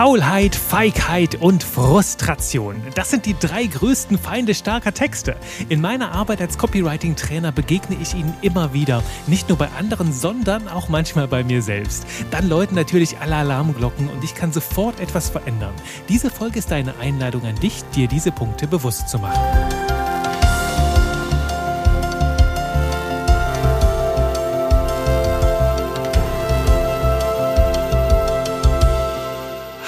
Faulheit, Feigheit und Frustration. Das sind die drei größten Feinde starker Texte. In meiner Arbeit als Copywriting-Trainer begegne ich ihnen immer wieder. Nicht nur bei anderen, sondern auch manchmal bei mir selbst. Dann läuten natürlich alle Alarmglocken und ich kann sofort etwas verändern. Diese Folge ist eine Einladung an dich, dir diese Punkte bewusst zu machen.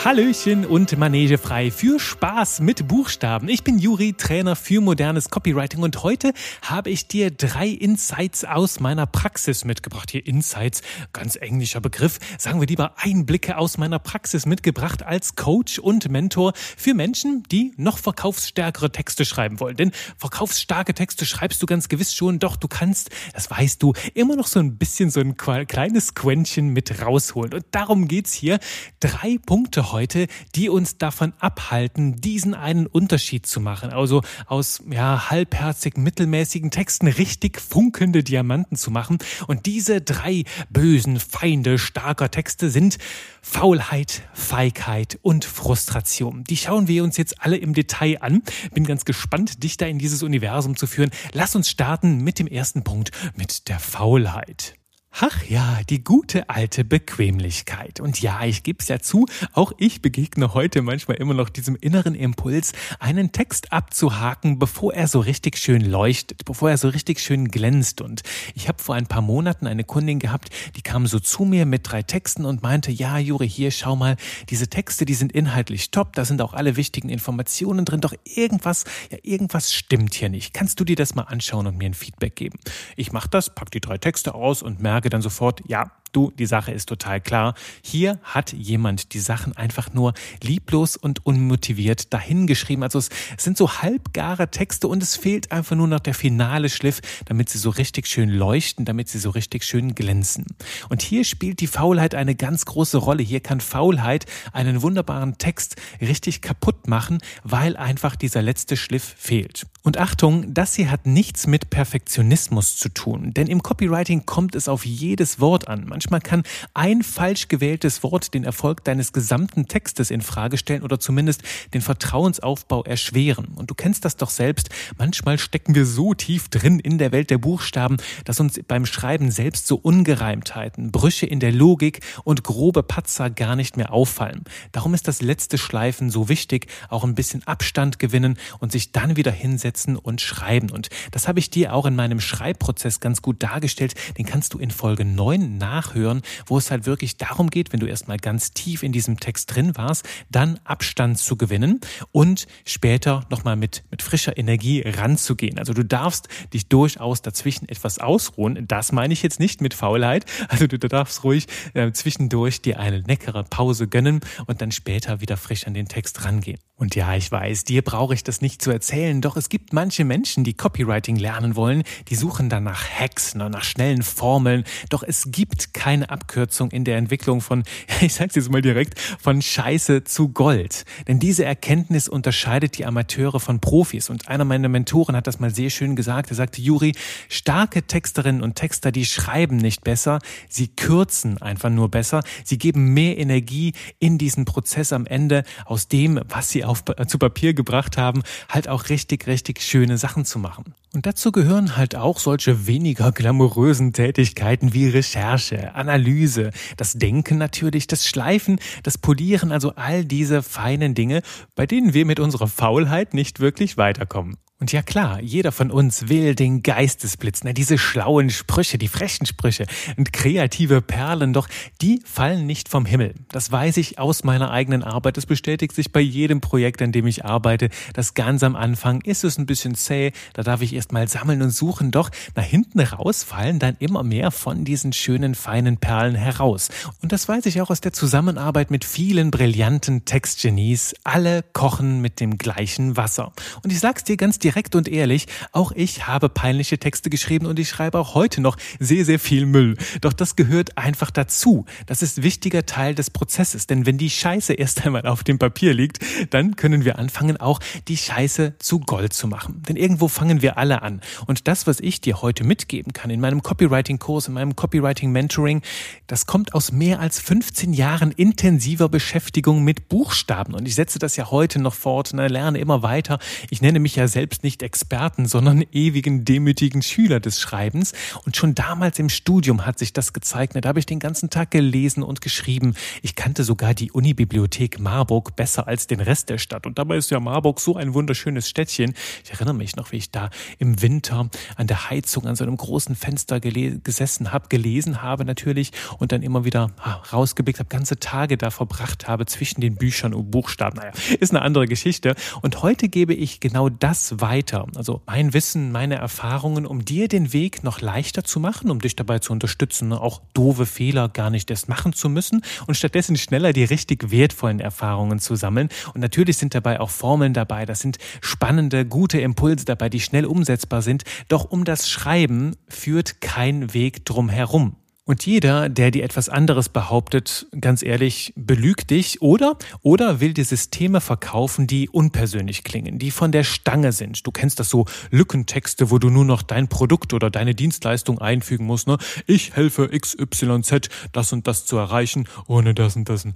Hallöchen und Manege frei für Spaß mit Buchstaben. Ich bin Juri, Trainer für modernes Copywriting und heute habe ich dir drei Insights aus meiner Praxis mitgebracht. Hier Insights, ganz englischer Begriff. Sagen wir lieber Einblicke aus meiner Praxis mitgebracht als Coach und Mentor für Menschen, die noch verkaufsstärkere Texte schreiben wollen. Denn verkaufsstarke Texte schreibst du ganz gewiss schon, doch du kannst, das weißt du, immer noch so ein bisschen so ein kleines Quäntchen mit rausholen. Und darum geht's hier. Drei Punkte heute, die uns davon abhalten, diesen einen Unterschied zu machen. Also aus ja, halbherzig mittelmäßigen Texten richtig funkelnde Diamanten zu machen. Und diese drei bösen Feinde starker Texte sind Faulheit, Feigheit und Frustration. Die schauen wir uns jetzt alle im Detail an. Bin ganz gespannt, dich da in dieses Universum zu führen. Lass uns starten mit dem ersten Punkt, mit der Faulheit. Ach ja, die gute alte Bequemlichkeit. Und ja, ich gebe es ja zu, auch ich begegne heute manchmal immer noch diesem inneren Impuls, einen Text abzuhaken, bevor er so richtig schön leuchtet, bevor er so richtig schön glänzt. Und ich habe vor ein paar Monaten eine Kundin gehabt, die kam so zu mir mit drei Texten und meinte, ja, Juri, hier, schau mal, diese Texte, die sind inhaltlich top, da sind auch alle wichtigen Informationen drin, doch irgendwas, ja, irgendwas stimmt hier nicht. Kannst du dir das mal anschauen und mir ein Feedback geben? Ich mache das, pack die drei Texte aus und merke, sage dann sofort, ja, du, die Sache ist total klar. Hier hat jemand die Sachen einfach nur lieblos und unmotiviert dahingeschrieben. Also es sind so halbgare Texte und es fehlt einfach nur noch der finale Schliff, damit sie so richtig schön leuchten, damit sie so richtig schön glänzen. Und hier spielt die Faulheit eine ganz große Rolle. Hier kann Faulheit einen wunderbaren Text richtig kaputt machen, weil einfach dieser letzte Schliff fehlt. Und Achtung, das hier hat nichts mit Perfektionismus zu tun, denn im Copywriting kommt es auf jedes Wort an. Manchmal kann ein falsch gewähltes Wort den Erfolg deines gesamten Textes in Frage stellen oder zumindest den Vertrauensaufbau erschweren. Und du kennst das doch selbst. Manchmal stecken wir so tief drin in der Welt der Buchstaben, dass uns beim Schreiben selbst so Ungereimtheiten, Brüche in der Logik und grobe Patzer gar nicht mehr auffallen. Darum ist das letzte Schleifen so wichtig, auch ein bisschen Abstand gewinnen und sich dann wieder hinsetzen und schreiben. Und das habe ich dir auch in meinem Schreibprozess ganz gut dargestellt. Den kannst du in Folge 9 nachhören nachhören, wo es halt wirklich darum geht, wenn du erstmal ganz tief in diesem Text drin warst, dann Abstand zu gewinnen und später nochmal mit, mit frischer Energie ranzugehen. Also du darfst dich durchaus dazwischen etwas ausruhen. Das meine ich jetzt nicht mit Faulheit. Also du darfst ruhig äh, zwischendurch dir eine leckere Pause gönnen und dann später wieder frisch an den Text rangehen. Und ja, ich weiß, dir brauche ich das nicht zu erzählen, doch es gibt manche Menschen, die Copywriting lernen wollen, die suchen dann nach Hacks, nach schnellen Formeln, doch es gibt keine Abkürzung in der Entwicklung von, ich sag's jetzt mal direkt, von Scheiße zu Gold. Denn diese Erkenntnis unterscheidet die Amateure von Profis. Und einer meiner Mentoren hat das mal sehr schön gesagt. Er sagte, Juri, starke Texterinnen und Texter, die schreiben nicht besser, sie kürzen einfach nur besser. Sie geben mehr Energie in diesen Prozess am Ende aus dem, was sie auf, äh, zu Papier gebracht haben, halt auch richtig, richtig schöne Sachen zu machen. Und dazu gehören halt auch solche weniger glamourösen Tätigkeiten wie Recherche, Analyse, das Denken natürlich, das Schleifen, das Polieren, also all diese feinen Dinge, bei denen wir mit unserer Faulheit nicht wirklich weiterkommen. Und ja klar, jeder von uns will den Geistesblitz, ne, diese schlauen Sprüche, die frechen Sprüche und kreative Perlen, doch die fallen nicht vom Himmel. Das weiß ich aus meiner eigenen Arbeit. Das bestätigt sich bei jedem Projekt, an dem ich arbeite. Das ganz am Anfang ist es ein bisschen zäh, da darf ich erst mal sammeln und suchen, doch nach hinten raus fallen dann immer mehr von diesen schönen, feinen Perlen heraus. Und das weiß ich auch aus der Zusammenarbeit mit vielen brillanten Textgenies. Alle kochen mit dem gleichen Wasser. Und ich sag's dir ganz direkt, direkt und ehrlich, auch ich habe peinliche Texte geschrieben und ich schreibe auch heute noch sehr, sehr viel Müll. Doch das gehört einfach dazu. Das ist wichtiger Teil des Prozesses, denn wenn die Scheiße erst einmal auf dem Papier liegt, dann können wir anfangen, auch die Scheiße zu Gold zu machen. Denn irgendwo fangen wir alle an. Und das, was ich dir heute mitgeben kann in meinem Copywriting-Kurs, in meinem Copywriting-Mentoring, das kommt aus mehr als 15 Jahren intensiver Beschäftigung mit Buchstaben. Und ich setze das ja heute noch fort und lerne immer weiter. Ich nenne mich ja selbst nicht Experten, sondern ewigen demütigen Schüler des Schreibens. Und schon damals im Studium hat sich das gezeigt. Da habe ich den ganzen Tag gelesen und geschrieben. Ich kannte sogar die Unibibliothek Marburg besser als den Rest der Stadt. Und dabei ist ja Marburg so ein wunderschönes Städtchen. Ich erinnere mich noch, wie ich da im Winter an der Heizung an so einem großen Fenster gesessen habe, gelesen habe natürlich und dann immer wieder ah, rausgeblickt habe, ganze Tage da verbracht habe zwischen den Büchern und Buchstaben. Naja, ist eine andere Geschichte. Und heute gebe ich genau das weiter. Also mein Wissen, meine Erfahrungen, um dir den Weg noch leichter zu machen, um dich dabei zu unterstützen, ne, auch doofe Fehler gar nicht erst machen zu müssen und stattdessen schneller die richtig wertvollen Erfahrungen zu sammeln. Und natürlich sind dabei auch Formeln dabei. Das sind spannende, gute Impulse dabei, die schnell umsetzbar sind. Doch um das Schreiben führt kein Weg drum herum. Und jeder, der dir etwas anderes behauptet, ganz ehrlich, belügt dich oder, oder will dir Systeme verkaufen, die unpersönlich klingen, die von der Stange sind. Du kennst das so Lückentexte, wo du nur noch dein Produkt oder deine Dienstleistung einfügen musst. Ne? Ich helfe XYZ, das und das zu erreichen, ohne das und das.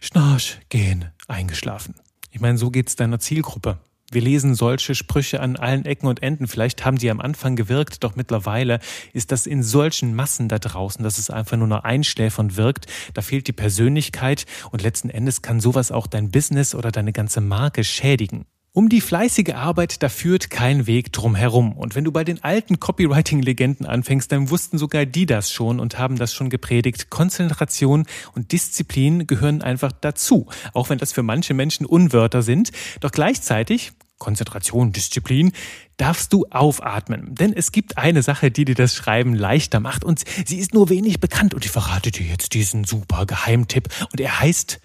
Schnarch, gehen, eingeschlafen. Ich meine, so geht's deiner Zielgruppe. Wir lesen solche Sprüche an allen Ecken und Enden. Vielleicht haben sie am Anfang gewirkt, doch mittlerweile ist das in solchen Massen da draußen, dass es einfach nur noch einschläfernd wirkt. Da fehlt die Persönlichkeit und letzten Endes kann sowas auch dein Business oder deine ganze Marke schädigen. Um die fleißige Arbeit, da führt kein Weg drum herum. Und wenn du bei den alten Copywriting-Legenden anfängst, dann wussten sogar die das schon und haben das schon gepredigt. Konzentration und Disziplin gehören einfach dazu. Auch wenn das für manche Menschen Unwörter sind. Doch gleichzeitig Konzentration, Disziplin, darfst du aufatmen. Denn es gibt eine Sache, die dir das Schreiben leichter macht und sie ist nur wenig bekannt und ich verrate dir jetzt diesen super Geheimtipp und er heißt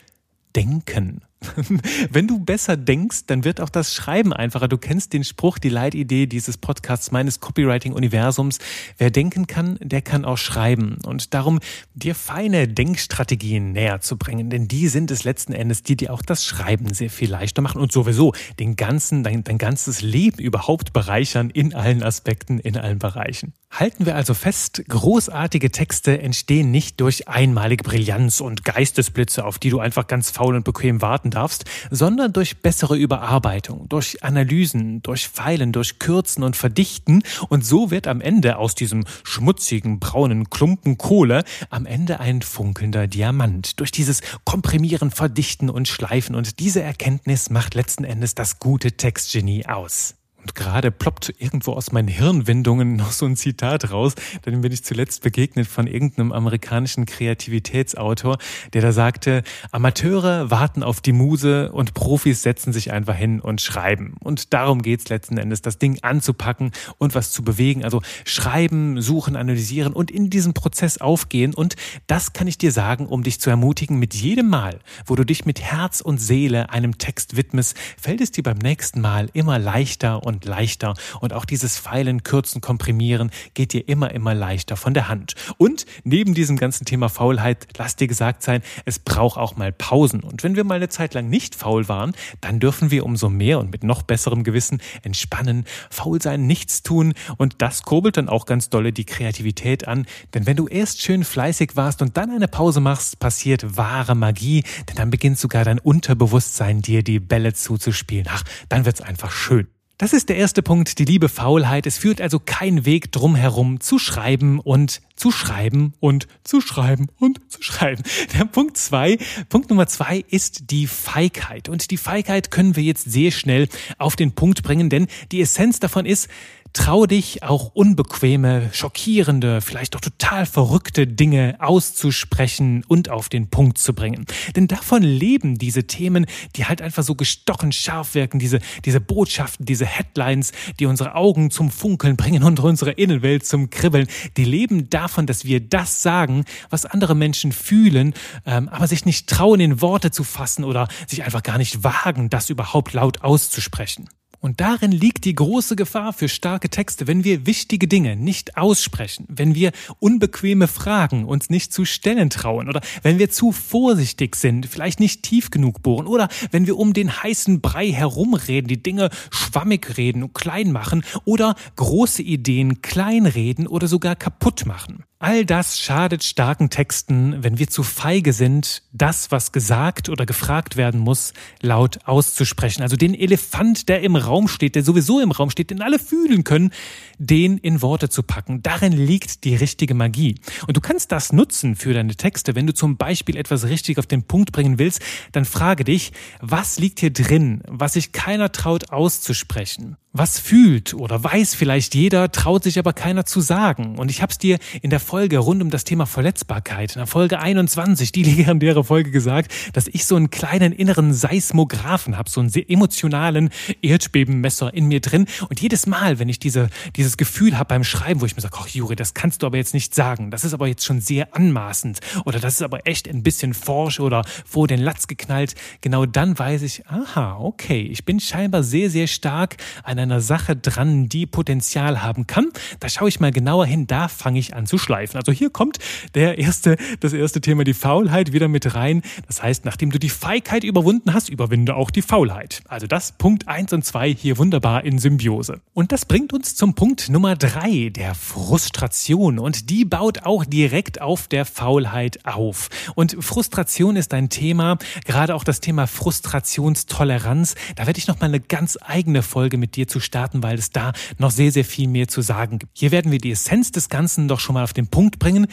Denken. Wenn du besser denkst, dann wird auch das Schreiben einfacher. Du kennst den Spruch, die Leitidee dieses Podcasts meines Copywriting-Universums. Wer denken kann, der kann auch schreiben. Und darum, dir feine Denkstrategien näher zu bringen, denn die sind es letzten Endes, die dir auch das Schreiben sehr viel leichter machen und sowieso den ganzen, dein, dein ganzes Leben überhaupt bereichern in allen Aspekten, in allen Bereichen. Halten wir also fest, großartige Texte entstehen nicht durch einmalige Brillanz und Geistesblitze, auf die du einfach ganz faul und bequem warten darfst, sondern durch bessere Überarbeitung, durch Analysen, durch Pfeilen, durch Kürzen und Verdichten. Und so wird am Ende aus diesem schmutzigen braunen Klumpen Kohle am Ende ein funkelnder Diamant. Durch dieses Komprimieren, Verdichten und Schleifen. Und diese Erkenntnis macht letzten Endes das gute Textgenie aus. Und gerade ploppt irgendwo aus meinen Hirnwindungen noch so ein Zitat raus. Dann bin ich zuletzt begegnet von irgendeinem amerikanischen Kreativitätsautor, der da sagte, Amateure warten auf die Muse und Profis setzen sich einfach hin und schreiben. Und darum geht's letzten Endes, das Ding anzupacken und was zu bewegen. Also schreiben, suchen, analysieren und in diesem Prozess aufgehen. Und das kann ich dir sagen, um dich zu ermutigen, mit jedem Mal, wo du dich mit Herz und Seele einem Text widmest, fällt es dir beim nächsten Mal immer leichter und und leichter und auch dieses Feilen, Kürzen, Komprimieren geht dir immer, immer leichter von der Hand. Und neben diesem ganzen Thema Faulheit, lass dir gesagt sein, es braucht auch mal Pausen. Und wenn wir mal eine Zeit lang nicht faul waren, dann dürfen wir umso mehr und mit noch besserem Gewissen entspannen, faul sein, nichts tun und das kurbelt dann auch ganz dolle die Kreativität an. Denn wenn du erst schön fleißig warst und dann eine Pause machst, passiert wahre Magie, denn dann beginnt sogar dein Unterbewusstsein dir die Bälle zuzuspielen. Ach, dann wird's einfach schön. Das ist der erste Punkt, die liebe Faulheit. Es führt also kein Weg drum herum zu schreiben und zu schreiben und zu schreiben und zu schreiben. Der Punkt zwei, Punkt Nummer zwei ist die Feigheit. Und die Feigheit können wir jetzt sehr schnell auf den Punkt bringen, denn die Essenz davon ist, Trau dich auch unbequeme, schockierende, vielleicht auch total verrückte Dinge auszusprechen und auf den Punkt zu bringen. Denn davon leben diese Themen, die halt einfach so gestochen scharf wirken, diese, diese Botschaften, diese Headlines, die unsere Augen zum Funkeln bringen und unsere Innenwelt zum Kribbeln. Die leben davon, dass wir das sagen, was andere Menschen fühlen, ähm, aber sich nicht trauen, in Worte zu fassen oder sich einfach gar nicht wagen, das überhaupt laut auszusprechen. Und darin liegt die große Gefahr für starke Texte, wenn wir wichtige Dinge nicht aussprechen, wenn wir unbequeme Fragen uns nicht zu stellen trauen oder wenn wir zu vorsichtig sind, vielleicht nicht tief genug bohren oder wenn wir um den heißen Brei herumreden, die Dinge schwammig reden und klein machen oder große Ideen kleinreden oder sogar kaputt machen. All das schadet starken Texten, wenn wir zu feige sind, das, was gesagt oder gefragt werden muss, laut auszusprechen. Also den Elefant, der im Raum steht, der sowieso im Raum steht, den alle fühlen können, den in Worte zu packen. Darin liegt die richtige Magie. Und du kannst das nutzen für deine Texte. Wenn du zum Beispiel etwas richtig auf den Punkt bringen willst, dann frage dich, was liegt hier drin, was sich keiner traut auszusprechen? Was fühlt oder weiß vielleicht jeder, traut sich aber keiner zu sagen. Und ich habe es dir in der Folge rund um das Thema Verletzbarkeit, in der Folge 21, die legendäre Folge gesagt, dass ich so einen kleinen inneren Seismographen habe, so einen sehr emotionalen Erdbebenmesser in mir drin. Und jedes Mal, wenn ich diese, dieses Gefühl habe beim Schreiben, wo ich mir sage, ach Juri, das kannst du aber jetzt nicht sagen, das ist aber jetzt schon sehr anmaßend oder das ist aber echt ein bisschen forsch oder vor den Latz geknallt, genau dann weiß ich, aha, okay, ich bin scheinbar sehr, sehr stark an einer Sache dran, die Potenzial haben kann. Da schaue ich mal genauer hin, da fange ich an zu schleifen. Also hier kommt der erste, das erste Thema, die Faulheit, wieder mit rein. Das heißt, nachdem du die Feigheit überwunden hast, überwinde auch die Faulheit. Also das Punkt eins und zwei hier wunderbar in Symbiose. Und das bringt uns zum Punkt Nummer drei, der Frustration. Und die baut auch direkt auf der Faulheit auf. Und Frustration ist ein Thema, gerade auch das Thema Frustrationstoleranz. Da werde ich noch mal eine ganz eigene Folge mit dir zu starten, weil es da noch sehr, sehr viel mehr zu sagen gibt. Hier werden wir die Essenz des Ganzen doch schon mal auf den Punkt bringen.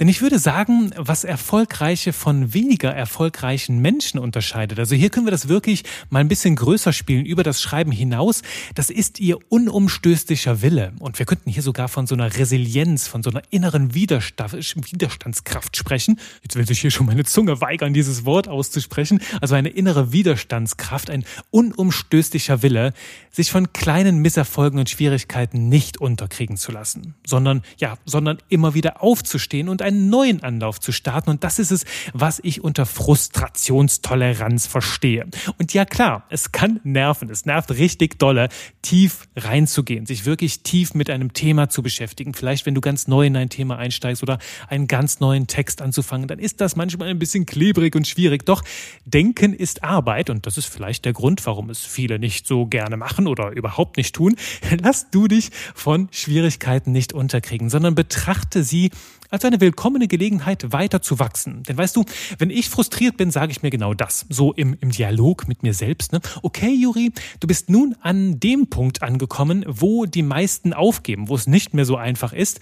Denn ich würde sagen, was erfolgreiche von weniger erfolgreichen Menschen unterscheidet, also hier können wir das wirklich mal ein bisschen größer spielen, über das Schreiben hinaus, das ist ihr unumstößlicher Wille. Und wir könnten hier sogar von so einer Resilienz, von so einer inneren Widerstandskraft sprechen. Jetzt will sich hier schon meine Zunge weigern, dieses Wort auszusprechen. Also eine innere Widerstandskraft, ein unumstößlicher Wille, sich von kleinen Misserfolgen und Schwierigkeiten nicht unterkriegen zu lassen, sondern, ja, sondern immer wieder aufzustehen und einen neuen Anlauf zu starten. Und das ist es, was ich unter Frustrationstoleranz verstehe. Und ja, klar, es kann nerven. Es nervt richtig dolle, tief reinzugehen, sich wirklich tief mit einem Thema zu beschäftigen. Vielleicht, wenn du ganz neu in ein Thema einsteigst oder einen ganz neuen Text anzufangen, dann ist das manchmal ein bisschen klebrig und schwierig. Doch Denken ist Arbeit und das ist vielleicht der Grund, warum es viele nicht so gerne machen oder überhaupt nicht tun. Lass du dich von Schwierigkeiten nicht unterkriegen, sondern betrachte sie als eine willkommene Gelegenheit, weiter zu wachsen. Denn weißt du, wenn ich frustriert bin, sage ich mir genau das. So im, im Dialog mit mir selbst. Ne? Okay, Juri, du bist nun an dem Punkt angekommen, wo die meisten aufgeben, wo es nicht mehr so einfach ist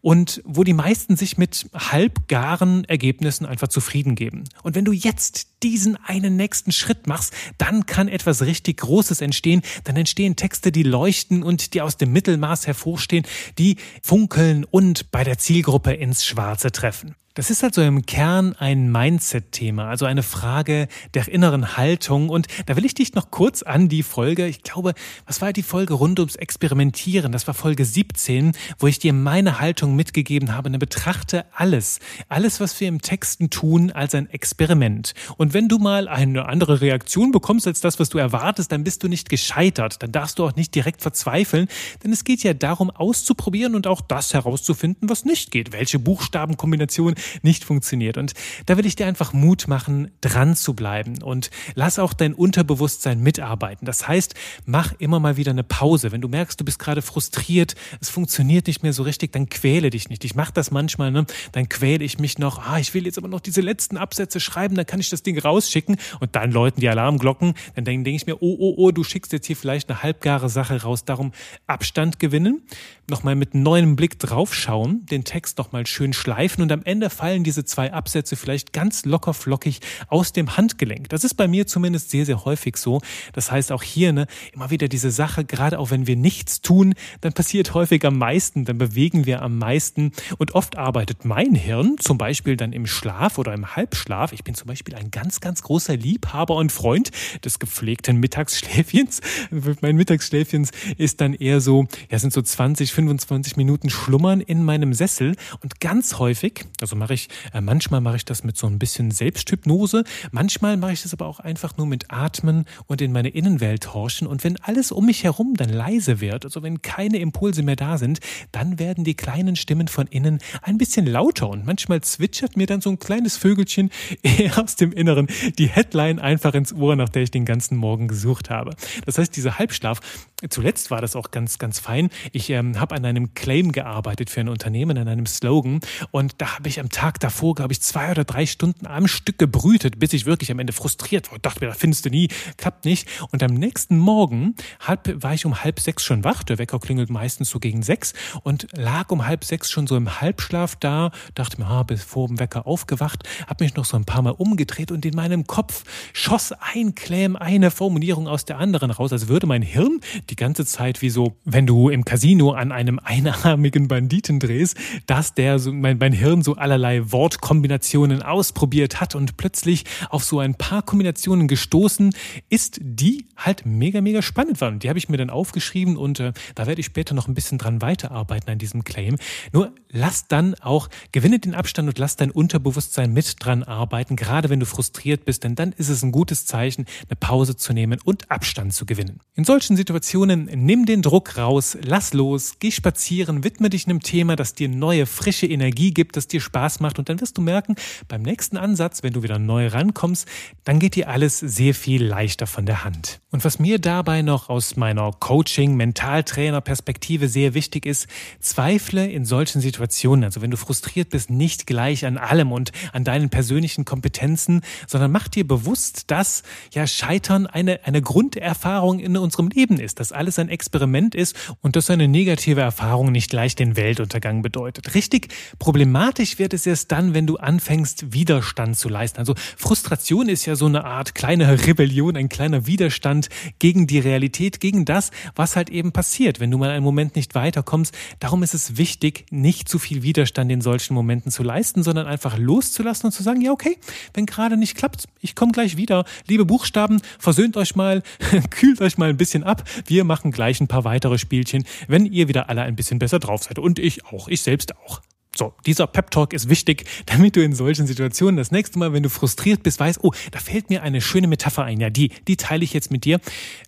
und wo die meisten sich mit halbgaren Ergebnissen einfach zufrieden geben. Und wenn du jetzt diesen einen nächsten Schritt machst, dann kann etwas richtig Großes entstehen. Dann entstehen Texte, die leuchten und die aus dem Mittelmaß hervorstehen, die funkeln und bei der Zielgruppe in ins Schwarze treffen. Das ist also im Kern ein Mindset-Thema, also eine Frage der inneren Haltung. Und da will ich dich noch kurz an die Folge, ich glaube, was war die Folge rund ums Experimentieren? Das war Folge 17, wo ich dir meine Haltung mitgegeben habe. Und betrachte alles, alles, was wir im Texten tun, als ein Experiment. Und wenn du mal eine andere Reaktion bekommst als das, was du erwartest, dann bist du nicht gescheitert. Dann darfst du auch nicht direkt verzweifeln, denn es geht ja darum, auszuprobieren und auch das herauszufinden, was nicht geht. Welche Buchstabenkombination nicht funktioniert. Und da will ich dir einfach Mut machen, dran zu bleiben und lass auch dein Unterbewusstsein mitarbeiten. Das heißt, mach immer mal wieder eine Pause. Wenn du merkst, du bist gerade frustriert, es funktioniert nicht mehr so richtig, dann quäle dich nicht. Ich mache das manchmal, ne? dann quäle ich mich noch, ah, ich will jetzt aber noch diese letzten Absätze schreiben, dann kann ich das Ding rausschicken und dann läuten die Alarmglocken. Dann denke denk ich mir, oh, oh, oh, du schickst jetzt hier vielleicht eine halbgare Sache raus. Darum Abstand gewinnen, nochmal mit neuem Blick draufschauen, den Text nochmal schön schleifen und am Ende fallen diese zwei Absätze vielleicht ganz locker flockig aus dem Handgelenk. Das ist bei mir zumindest sehr, sehr häufig so. Das heißt auch hier ne, immer wieder diese Sache, gerade auch wenn wir nichts tun, dann passiert häufig am meisten, dann bewegen wir am meisten und oft arbeitet mein Hirn zum Beispiel dann im Schlaf oder im Halbschlaf. Ich bin zum Beispiel ein ganz, ganz großer Liebhaber und Freund des gepflegten Mittagsschläfchens. Mein Mittagsschläfchens ist dann eher so, ja, sind so 20, 25 Minuten Schlummern in meinem Sessel und ganz häufig, also mache ich, äh, manchmal mache ich das mit so ein bisschen Selbsthypnose, manchmal mache ich das aber auch einfach nur mit Atmen und in meine Innenwelt horchen. Und wenn alles um mich herum dann leise wird, also wenn keine Impulse mehr da sind, dann werden die kleinen Stimmen von innen ein bisschen lauter und manchmal zwitschert mir dann so ein kleines Vögelchen aus dem Inneren die Headline einfach ins Ohr, nach der ich den ganzen Morgen gesucht habe. Das heißt, dieser Halbschlaf, zuletzt war das auch ganz, ganz fein. Ich ähm, habe an einem Claim gearbeitet für ein Unternehmen, an einem Slogan und da habe ich am Tag davor, glaube ich, zwei oder drei Stunden am Stück gebrütet, bis ich wirklich am Ende frustriert war. Dachte mir, da findest du nie, klappt nicht. Und am nächsten Morgen halb, war ich um halb sechs schon wach. Der Wecker klingelt meistens so gegen sechs und lag um halb sechs schon so im Halbschlaf da. Dachte mir, ah, bis vor dem Wecker aufgewacht, habe mich noch so ein paar Mal umgedreht und in meinem Kopf schoss ein Claim, eine Formulierung aus der anderen raus, als würde mein Hirn die ganze Zeit wie so, wenn du im Casino an einem einarmigen Banditen drehst, dass der so, mein, mein Hirn so allerlei Wortkombinationen ausprobiert hat und plötzlich auf so ein paar Kombinationen gestoßen ist, die halt mega, mega spannend waren. Die habe ich mir dann aufgeschrieben und äh, da werde ich später noch ein bisschen dran weiterarbeiten an diesem Claim. Nur lass dann auch, gewinne den Abstand und lass dein Unterbewusstsein mit dran arbeiten, gerade wenn du frustriert bist, denn dann ist es ein gutes Zeichen, eine Pause zu nehmen und Abstand zu gewinnen. In solchen Situationen nimm den Druck raus, lass los, geh spazieren, widme dich einem Thema, das dir neue, frische Energie gibt, das dir Spaß macht und dann wirst du merken, beim nächsten Ansatz, wenn du wieder neu rankommst, dann geht dir alles sehr viel leichter von der Hand. Und was mir dabei noch aus meiner Coaching, Mentaltrainer Perspektive sehr wichtig ist, zweifle in solchen Situationen, also wenn du frustriert bist, nicht gleich an allem und an deinen persönlichen Kompetenzen, sondern mach dir bewusst, dass ja Scheitern eine, eine Grunderfahrung in unserem Leben ist, dass alles ein Experiment ist und dass eine negative Erfahrung nicht gleich den Weltuntergang bedeutet. Richtig problematisch wird es erst dann, wenn du anfängst, Widerstand zu leisten. Also Frustration ist ja so eine Art kleine Rebellion, ein kleiner Widerstand gegen die Realität, gegen das, was halt eben passiert, wenn du mal einen Moment nicht weiterkommst. Darum ist es wichtig, nicht zu viel Widerstand in solchen Momenten zu leisten, sondern einfach loszulassen und zu sagen, ja, okay, wenn gerade nicht klappt, ich komme gleich wieder. Liebe Buchstaben, versöhnt euch mal, kühlt euch mal ein bisschen ab. Wir machen gleich ein paar weitere Spielchen, wenn ihr wieder alle ein bisschen besser drauf seid. Und ich auch, ich selbst auch. So, dieser Pep Talk ist wichtig, damit du in solchen Situationen das nächste Mal, wenn du frustriert bist, weißt, oh, da fällt mir eine schöne Metapher ein. Ja, die, die teile ich jetzt mit dir.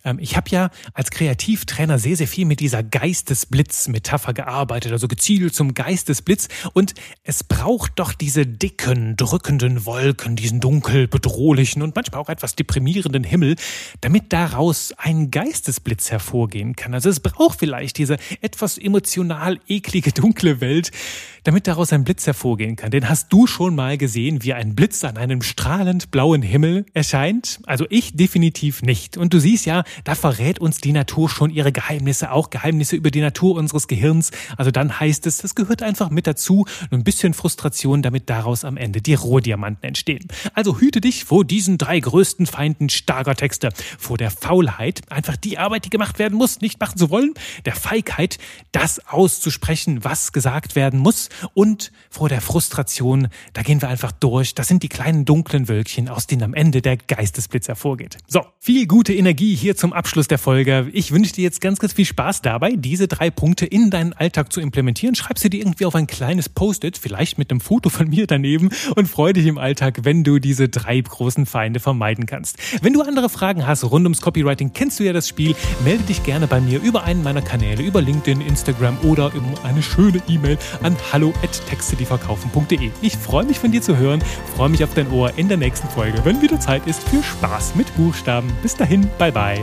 Ähm, ich habe ja als Kreativtrainer sehr, sehr viel mit dieser Geistesblitz-Metapher gearbeitet, also gezielt zum Geistesblitz. Und es braucht doch diese dicken, drückenden Wolken, diesen dunkel, bedrohlichen und manchmal auch etwas deprimierenden Himmel, damit daraus ein Geistesblitz hervorgehen kann. Also es braucht vielleicht diese etwas emotional eklige, dunkle Welt, damit daraus ein Blitz hervorgehen kann. Den hast du schon mal gesehen, wie ein Blitz an einem strahlend blauen Himmel erscheint? Also ich definitiv nicht. Und du siehst ja, da verrät uns die Natur schon ihre Geheimnisse, auch Geheimnisse über die Natur unseres Gehirns. Also dann heißt es, das gehört einfach mit dazu. Nur ein bisschen Frustration, damit daraus am Ende die Rohdiamanten entstehen. Also hüte dich vor diesen drei größten Feinden starker Texte. Vor der Faulheit, einfach die Arbeit, die gemacht werden muss, nicht machen zu wollen. Der Feigheit, das auszusprechen, was gesagt werden muss und vor der Frustration, da gehen wir einfach durch. Das sind die kleinen dunklen Wölkchen, aus denen am Ende der Geistesblitz hervorgeht. So, viel gute Energie hier zum Abschluss der Folge. Ich wünsche dir jetzt ganz, ganz viel Spaß dabei, diese drei Punkte in deinen Alltag zu implementieren. Schreib sie dir irgendwie auf ein kleines Post-it, vielleicht mit einem Foto von mir daneben und freu dich im Alltag, wenn du diese drei großen Feinde vermeiden kannst. Wenn du andere Fragen hast rund ums Copywriting, kennst du ja das Spiel, melde dich gerne bei mir über einen meiner Kanäle, über LinkedIn, Instagram oder um eine schöne E-Mail an hallo hallo@texte, Ich freue mich von dir zu hören, freue mich auf dein Ohr in der nächsten Folge, wenn wieder Zeit ist für Spaß mit Buchstaben. Bis dahin, bye bye.